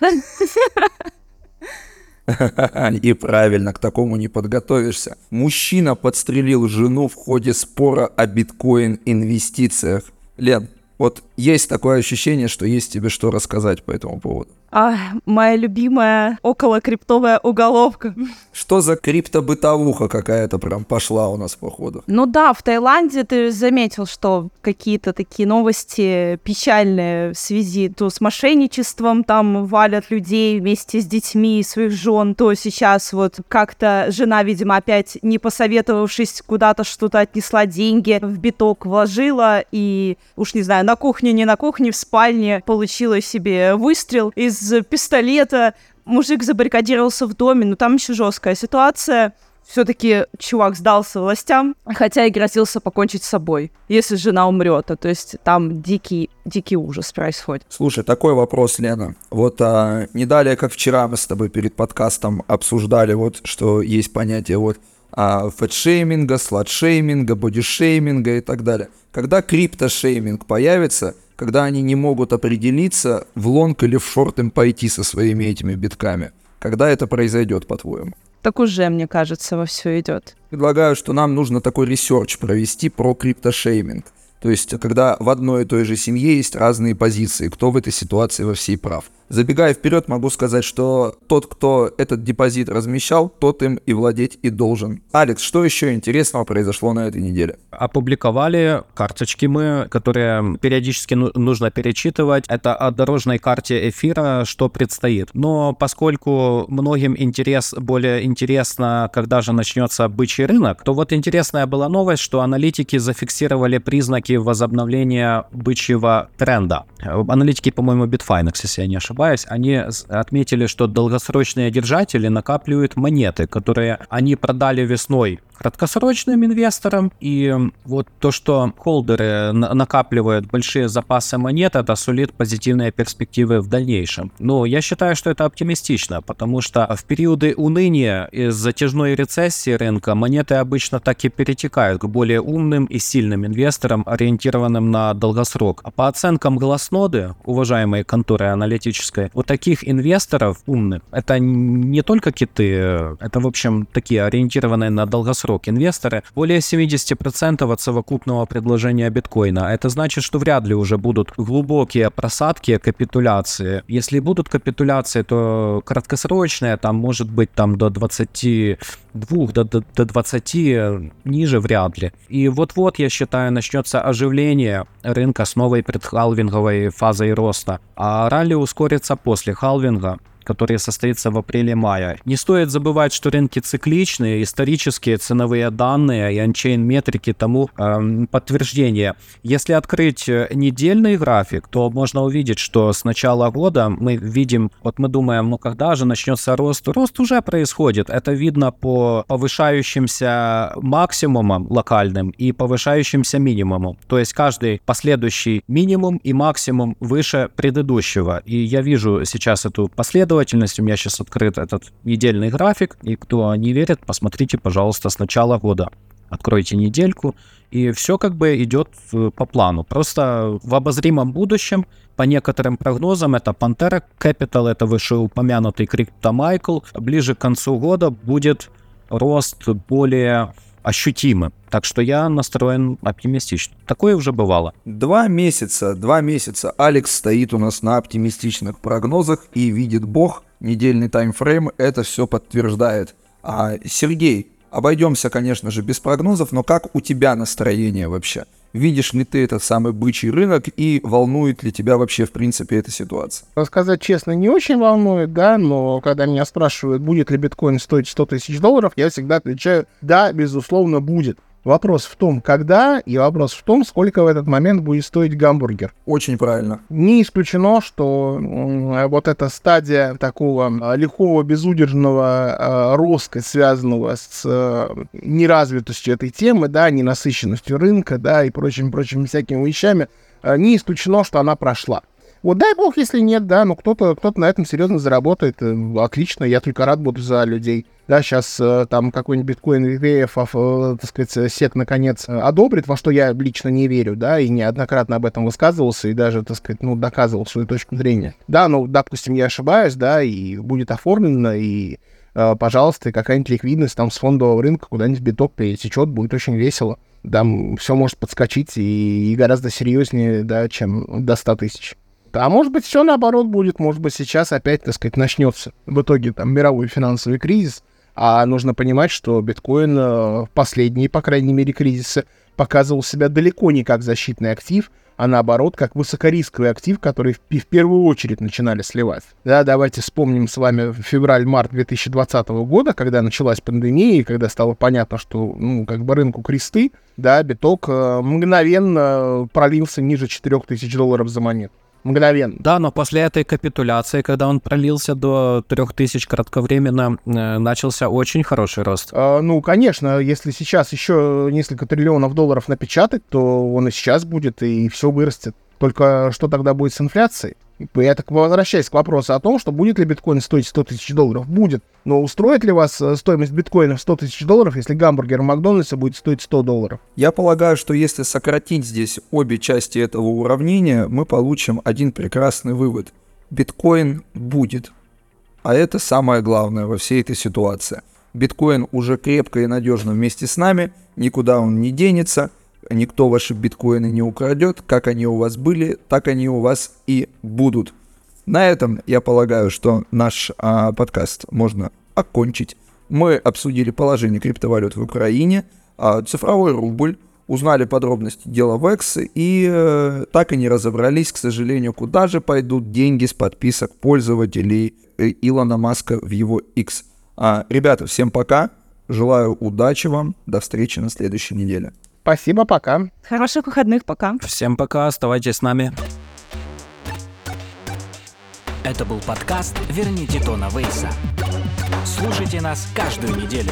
И правильно, к такому не подготовишься. Мужчина подстрелил жену в ходе спора о биткоин-инвестициях. Лен, вот есть такое ощущение, что есть тебе что рассказать по этому поводу. А, моя любимая околокриптовая уголовка. Что за криптобытовуха какая-то прям пошла у нас по ходу? Ну да, в Таиланде ты заметил, что какие-то такие новости печальные в связи то с мошенничеством, там валят людей вместе с детьми, своих жен, то сейчас вот как-то жена, видимо, опять не посоветовавшись куда-то что-то отнесла деньги в биток, вложила и, уж не знаю, на кухне, не на кухне, в спальне получила себе выстрел из из пистолета. Мужик забаррикадировался в доме, но там еще жесткая ситуация. Все-таки чувак сдался властям, хотя и грозился покончить с собой, если жена умрет. А, то есть там дикий, дикий ужас происходит. Слушай, такой вопрос, Лена. Вот а, не далее, как вчера мы с тобой перед подкастом обсуждали, вот что есть понятие вот а, фэтшейминга, сладшейминга, бодишейминга и так далее. Когда криптошейминг появится, когда они не могут определиться, в лонг или в шорт им пойти со своими этими битками. Когда это произойдет, по-твоему? Так уже, мне кажется, во все идет. Предлагаю, что нам нужно такой research провести про криптошейминг. То есть, когда в одной и той же семье есть разные позиции, кто в этой ситуации во всей прав. Забегая вперед, могу сказать, что тот, кто этот депозит размещал, тот им и владеть и должен. Алекс, что еще интересного произошло на этой неделе? Опубликовали карточки мы, которые периодически ну, нужно перечитывать. Это о дорожной карте эфира, что предстоит. Но поскольку многим интерес, более интересно, когда же начнется бычий рынок, то вот интересная была новость, что аналитики зафиксировали признаки возобновления бычьего тренда. Аналитики, по-моему, Bitfinex, если я не ошибаюсь, они отметили, что долгосрочные держатели накапливают монеты, которые они продали весной краткосрочным инвесторам, и вот то, что холдеры накапливают большие запасы монет, это сулит позитивные перспективы в дальнейшем. Но я считаю, что это оптимистично, потому что в периоды уныния из затяжной рецессии рынка монеты обычно так и перетекают к более умным и сильным инвесторам, ориентированным на долгосрок. А по оценкам Глазноды, уважаемой конторы аналитической, у таких инвесторов умных, это не только киты, это, в общем, такие ориентированные на долгосрок инвесторы, более 70% от совокупного предложения биткоина. Это значит, что вряд ли уже будут глубокие просадки, капитуляции. Если будут капитуляции, то краткосрочные, там может быть там до 22, до, до, до 20, ниже вряд ли. И вот-вот, я считаю, начнется оживление рынка с новой предхалвинговой фазой роста. А ралли ускорится после халвинга который состоится в апреле-мае. Не стоит забывать, что рынки цикличные, исторические ценовые данные и анчейн метрики тому э, подтверждение. Если открыть э, недельный график, то можно увидеть, что с начала года мы видим, вот мы думаем, ну когда же начнется рост? Рост уже происходит. Это видно по повышающимся максимумам локальным и повышающимся минимумам. То есть каждый последующий минимум и максимум выше предыдущего. И я вижу сейчас эту последовательность последовательность. У меня сейчас открыт этот недельный график. И кто не верит, посмотрите, пожалуйста, с начала года. Откройте недельку, и все как бы идет э, по плану. Просто в обозримом будущем, по некоторым прогнозам, это Pantera Capital, это вышеупомянутый CryptoMichael, ближе к концу года будет рост более ощутимы. Так что я настроен оптимистично. Такое уже бывало. Два месяца, два месяца Алекс стоит у нас на оптимистичных прогнозах и видит бог, недельный таймфрейм это все подтверждает. А Сергей, обойдемся, конечно же, без прогнозов, но как у тебя настроение вообще? Видишь ли ты этот самый бычий рынок и волнует ли тебя вообще, в принципе, эта ситуация? Сказать честно, не очень волнует, да, но когда меня спрашивают, будет ли биткоин стоить 100 тысяч долларов, я всегда отвечаю, да, безусловно, будет. Вопрос в том, когда, и вопрос в том, сколько в этот момент будет стоить гамбургер. Очень правильно. Не исключено, что вот эта стадия такого э, лихого, безудержного э, роста, связанного с э, неразвитостью этой темы, да, ненасыщенностью рынка, да, и прочими-прочими всякими вещами, не исключено, что она прошла. Вот дай бог, если нет, да, но кто-то кто на этом серьезно заработает, э, отлично, я только рад буду за людей. Да, сейчас э, там какой-нибудь биткоин ETF, э, так сказать, сек наконец одобрит, во что я лично не верю, да, и неоднократно об этом высказывался, и даже, так сказать, ну, доказывал свою точку зрения. Да, ну, допустим, я ошибаюсь, да, и будет оформлено, и пожалуйста, какая-нибудь ликвидность там с фондового рынка куда-нибудь биток пересечет, будет очень весело. Там все может подскочить и, и гораздо серьезнее, да, чем до 100 тысяч. А может быть, все наоборот будет. Может быть, сейчас опять, так сказать, начнется в итоге там мировой финансовый кризис. А нужно понимать, что биткоин э, в последние, по крайней мере, кризисы показывал себя далеко не как защитный актив, а наоборот, как высокорисковый актив, который в, первую очередь начинали сливать. Да, давайте вспомним с вами февраль-март 2020 года, когда началась пандемия, и когда стало понятно, что, ну, как бы рынку кресты, да, биток э, мгновенно пролился ниже 4000 долларов за монету мгновенно. Да, но после этой капитуляции, когда он пролился до 3000 кратковременно, э, начался очень хороший рост. А, ну, конечно, если сейчас еще несколько триллионов долларов напечатать, то он и сейчас будет, и все вырастет. Только что тогда будет с инфляцией? Я так возвращаюсь к вопросу о том, что будет ли биткоин стоить 100 тысяч долларов. Будет. Но устроит ли вас э, стоимость биткоина в 100 тысяч долларов, если гамбургер в Макдональдсе будет стоить 100 долларов? Я полагаю, что если сократить здесь обе части этого уравнения, мы получим один прекрасный вывод. Биткоин будет. А это самое главное во всей этой ситуации. Биткоин уже крепко и надежно вместе с нами, никуда он не денется – никто ваши биткоины не украдет, как они у вас были, так они у вас и будут. На этом я полагаю, что наш а, подкаст можно окончить. Мы обсудили положение криптовалют в Украине, а, цифровой рубль, узнали подробности дела Векс и э, так и не разобрались, к сожалению, куда же пойдут деньги с подписок пользователей э, Илона Маска в его X. А, ребята, всем пока, желаю удачи вам, до встречи на следующей неделе. Спасибо, пока. Хороших выходных, пока. Всем пока, оставайтесь с нами. Это был подкаст «Верните Тона Вейса». Слушайте нас каждую неделю.